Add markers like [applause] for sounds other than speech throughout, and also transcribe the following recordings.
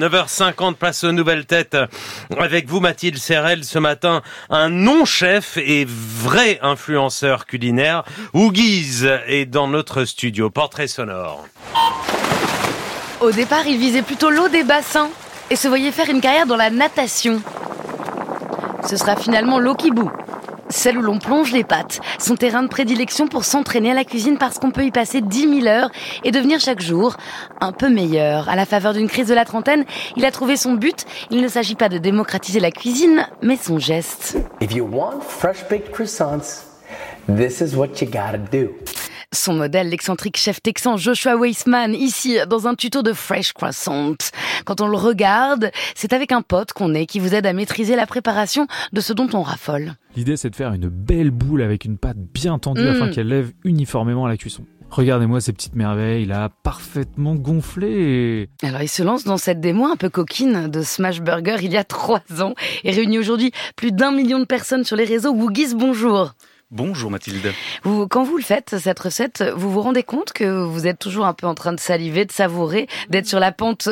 9h50, place aux nouvelles têtes. Avec vous, Mathilde Serrel, ce matin, un non-chef et vrai influenceur culinaire. Ouguiz est dans notre studio. Portrait sonore. Au départ, il visait plutôt l'eau des bassins et se voyait faire une carrière dans la natation. Ce sera finalement l'eau qui bout celle où l'on plonge les pattes, son terrain de prédilection pour s'entraîner à la cuisine parce qu'on peut y passer 10 000 heures et devenir chaque jour un peu meilleur. À la faveur d'une crise de la trentaine, il a trouvé son but. Il ne s'agit pas de démocratiser la cuisine, mais son geste. If you want fresh baked croissants, this is what you gotta do. Son modèle, l'excentrique chef texan Joshua Weissman, ici dans un tuto de Fresh Croissant. Quand on le regarde, c'est avec un pote qu'on est qui vous aide à maîtriser la préparation de ce dont on raffole. L'idée c'est de faire une belle boule avec une pâte bien tendue Mm. afin qu'elle lève uniformément à la cuisson. Regardez-moi ces petites merveilles, il a parfaitement gonflé et... Alors il se lance dans cette démo un peu coquine de Smash Burger il y a trois ans et réunit aujourd'hui plus d'un million de personnes sur les réseaux. Woogies, bonjour. Bonjour Mathilde. Vous, quand vous le faites, cette recette, vous vous rendez compte que vous êtes toujours un peu en train de saliver, de savourer, d'être sur la pente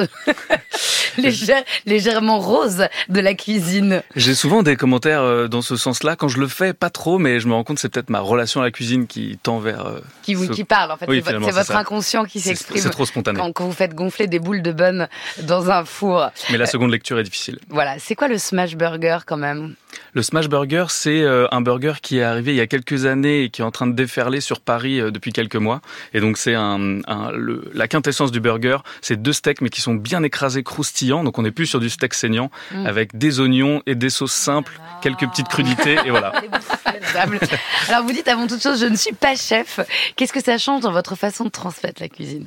[laughs] légère- légèrement rose de la cuisine? J'ai souvent des commentaires euh, dans ce sens-là. Quand je le fais, pas trop, mais je me rends compte que c'est peut-être ma relation à la cuisine qui tend vers. euh, Qui, ce- qui parle, en fait. Oui, c'est votre, ça. inconscient qui s'exprime c'est trop spontané. quand, quand vous faites gonfler des boules de bonne dans un four. Mais la seconde lecture est difficile. Voilà, c'est quoi le smash burger quand même? Le Smash Burger, c'est euh, un burger qui est arrivé il y a quelques années et qui est en train de déferler sur Paris euh, depuis quelques mois. Et donc c'est un, un- le- la quintessence du burger, c'est deux steaks mais qui sont bien écrasés, croustillants. Donc on n'est plus sur du steak saignant Mm. avec des oignons et des sauces simples, quelques petites crudités et voilà. [laughs] Alors vous dites avant toute chose, je ne suis pas chef. Qu'est-ce que ça change dans votre façon de transmettre la cuisine?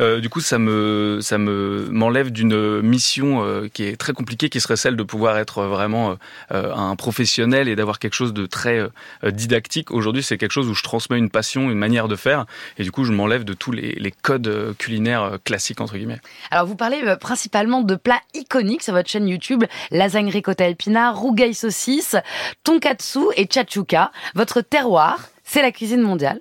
Euh, du coup, ça me ça me m'enlève d'une mission euh, qui est très compliquée, qui serait celle de pouvoir être vraiment euh, un professionnel et d'avoir quelque chose de très euh, didactique. Aujourd'hui, c'est quelque chose où je transmets une passion, une manière de faire, et du coup, je m'enlève de tous les, codes euh, culinaires euh, classiques entre guillemets. Alors vous parlez euh, principalement de plats iconiques sur votre chaîne YouTube, lasagne ricotta épinard, rougail saucisse, tonkatsu et chachuka. Votre terroir, c'est la cuisine mondiale.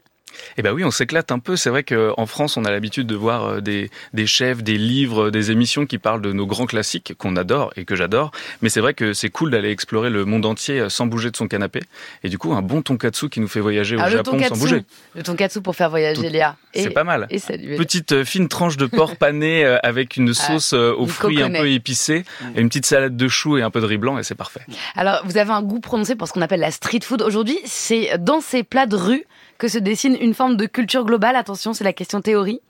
Eh ben oui, on s'éclate un peu. C'est vrai qu'en France, on a l'habitude de voir euh, des, des chefs, des livres, des émissions qui parlent de nos grands classiques qu'on adore et que j'adore. Mais c'est vrai que c'est cool d'aller explorer le monde entier euh, sans bouger de son canapé. Et du coup, un bon tonkatsu qui nous fait voyager au Ah, Japon sans bouger. le tonkatsu pour faire voyager Tout- Léa. C'est pas mal. Et salut. Petite euh, fine tranche de porc [laughs] pané avec une sauce euh, aux fruits un peu épicés, et une petite salade de choux et un peu de riz blanc et c'est parfait. Alors, vous avez un goût prononcé pour ce qu'on appelle la street food. Aujourd'hui, c'est dans ces plats de rue que se dessine une forme de culture globale. Attention, c'est la question théorie.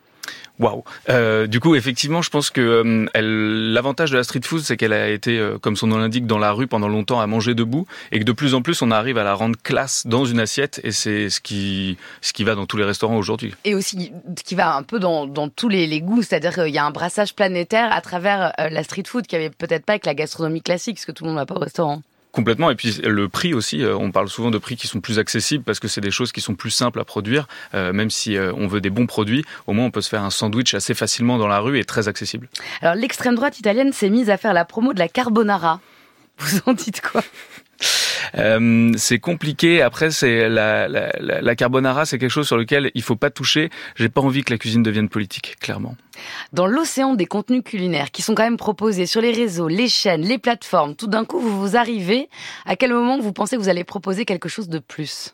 Waouh. Euh, du coup, effectivement, je pense que euh, l'avantage de la street food, c'est qu'elle a été, euh, comme son nom l'indique, dans la rue pendant longtemps à manger debout, et que de plus en plus, on arrive à la rendre classe dans une assiette, et c'est ce qui ce qui va dans tous les restaurants aujourd'hui. Et aussi, qui va un peu dans, dans tous les, les goûts. C'est-à-dire qu'il y a un brassage planétaire à travers euh, la street food qui avait peut-être pas avec la gastronomie classique, parce que tout le monde va pas au restaurant. Complètement. Et puis le prix aussi, euh, on parle souvent de prix qui sont plus accessibles parce que c'est des choses qui sont plus simples à produire. Euh, même si euh, on veut des bons produits, au moins on peut se faire un sandwich assez facilement dans la rue et très accessible. Alors, l'extrême droite italienne s'est mise à faire la promo de la carbonara. Vous en dites quoi? Euh, c'est compliqué. Après, c'est la, la, la, carbonara, c'est quelque chose sur lequel il faut pas toucher. J'ai pas envie que la cuisine devienne politique, clairement. Dans l'océan des contenus culinaires qui sont quand même proposés sur les réseaux, les chaînes, les plateformes, tout d'un coup, vous vous arrivez. À quel moment vous pensez que vous allez proposer quelque chose de plus?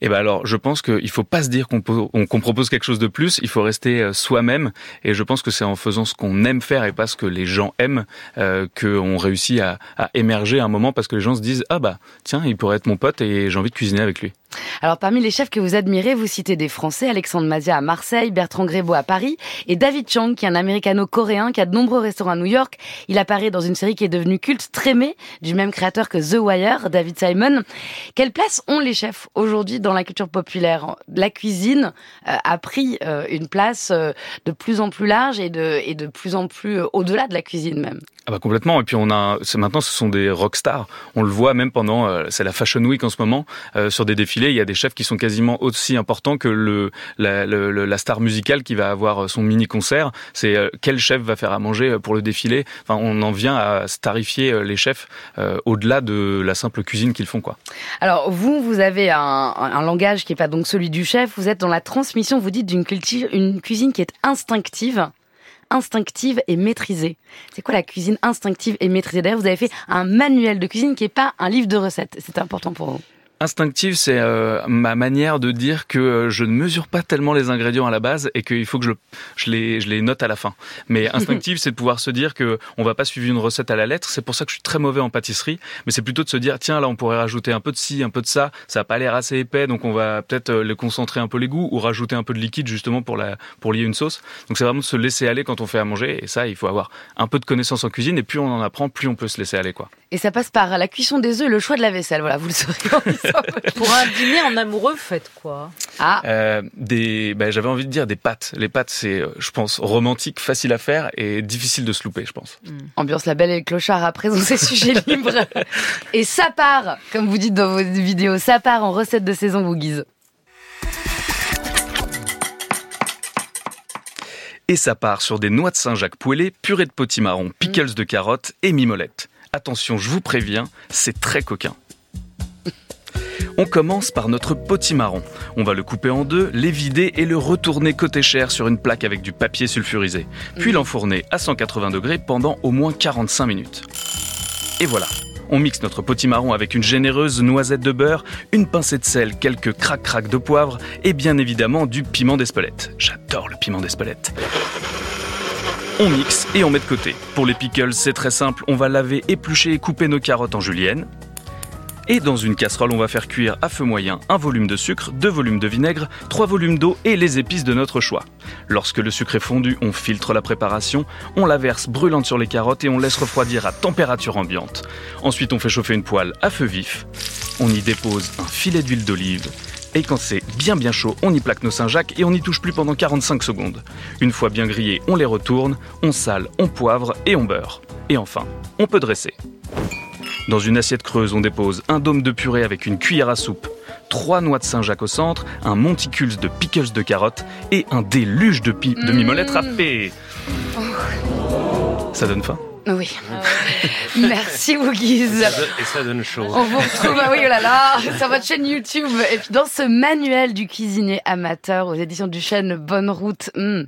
Eh ben alors, je pense qu'il faut pas se dire qu'on propose quelque chose de plus. Il faut rester euh, soi-même. Et je pense que c'est en faisant ce qu'on aime faire et pas ce que les gens aiment euh, qu'on réussit à, à émerger à un moment parce que les gens se disent ah bah tiens il pourrait être mon pote et j'ai envie de cuisiner avec lui. Alors parmi les chefs que vous admirez, vous citez des Français, Alexandre Mazia à Marseille, Bertrand Grébeau à Paris et David Chang qui est un américano-coréen qui a de nombreux restaurants à New York. Il apparaît dans une série qui est devenue culte, aimée, du même créateur que The Wire, David Simon. Quelle place ont les chefs aujourd'hui dans la culture populaire? La cuisine euh, a pris euh, une place euh, de plus en plus large et de, et de plus en plus au-delà de la cuisine même. Ah bah complètement. Et puis on a, maintenant ce sont des rockstars. On le voit même pendant, c'est la Fashion Week en ce moment, sur des il y a des chefs qui sont quasiment aussi importants que le la, star musicale qui va avoir son mini concert. C'est euh, quel chef va faire à manger pour le défilé? Enfin, on en vient à starifier euh, les chefs euh, au-delà de la simple cuisine qu'ils font quoi. Alors vous, vous avez un, langage qui n'est pas donc celui du chef. Vous êtes dans la transmission, vous dites d'une une cuisine qui est instinctive. instinctive et maîtrisée. C'est quoi la cuisine instinctive et maîtrisée? D'ailleurs, vous avez fait un manuel de cuisine qui est pas un livre de recettes. C'est important pour vous. Instinctive, c'est euh, ma manière de dire que euh, je ne mesure pas tellement les ingrédients à la base et qu'il faut que je, je, les, je les note à la fin. Mais [laughs] instinctive, c'est de pouvoir se dire que on va pas suivre une recette à la lettre. C'est pour ça que je suis très mauvais en pâtisserie. Mais c'est plutôt de se dire, tiens, là, on pourrait rajouter un peu de ci, un peu de ça. Ça a pas l'air assez épais, donc on va peut-être euh, les concentrer un peu les goûts ou rajouter un peu de liquide justement pour la pour lier une sauce. Donc c'est vraiment de se laisser aller quand on fait à manger. Et ça, il faut avoir un peu de connaissance en cuisine. Et plus on en apprend, plus on peut se laisser aller, quoi. Et ça passe par la cuisson des œufs et le choix de la vaisselle. Voilà, vous le saurez. [laughs] Pour un dîner en amoureux, faites quoi? Ah, Euh, des, ben, j'avais envie de dire des pâtes. Les pâtes, c'est, euh, je pense, romantique, facile à faire et difficile de se louper, je pense. ambiance la belle et le clochard à présent, c'est [laughs] sujet libre. Et ça part, comme vous dites dans vos vidéos, ça part en recette de saison, vous guise. Et ça part sur des noix de Saint-Jacques poêlées, purée de potimarron, pickles de carottes et mimolette. Attention, je vous préviens, c'est très coquin. On commence par notre potimarron. On va le couper en deux, les vider et le retourner côté chair sur une plaque avec du papier sulfurisé. Puis l'enfourner à 180 degrés pendant au moins 45 minutes. Et voilà. On mixe notre potimarron avec une généreuse noisette de beurre, une pincée de sel, quelques crac-crac de poivre et bien évidemment du piment d'Espelette. J'adore le piment d'Espelette. On mixe et on met de côté. Pour les pickles, c'est très simple, on va laver, éplucher et couper nos carottes en julienne. Et dans une casserole, on va faire cuire à feu moyen un volume de sucre, deux volumes de vinaigre, trois volumes d'eau et les épices de notre choix. Lorsque le sucre est fondu, on filtre la préparation, on la verse brûlante sur les carottes et on laisse refroidir à température ambiante. Ensuite, on fait chauffer une poêle à feu vif. On y dépose un filet d'huile d'olive. Et quand c'est bien bien chaud, on y plaque nos Saint-Jacques et on n'y touche plus pendant 45 secondes. Une fois bien grillés, on les retourne, on sale, on poivre et on beurre. Et enfin, on peut dresser. Dans une assiette creuse, on dépose un dôme de purée avec une cuillère à soupe, trois noix de Saint-Jacques au centre, un monticule de pickles de carottes et un déluge de, pi- de mimolette râpée. Ça donne faim? Oui. Merci, guise. Et ça donne chaud. On vous retrouve, ah oui, oh là là, sur votre chaîne YouTube. Et puis dans ce manuel du cuisinier amateur aux éditions du chêne Bonne Route, hmm,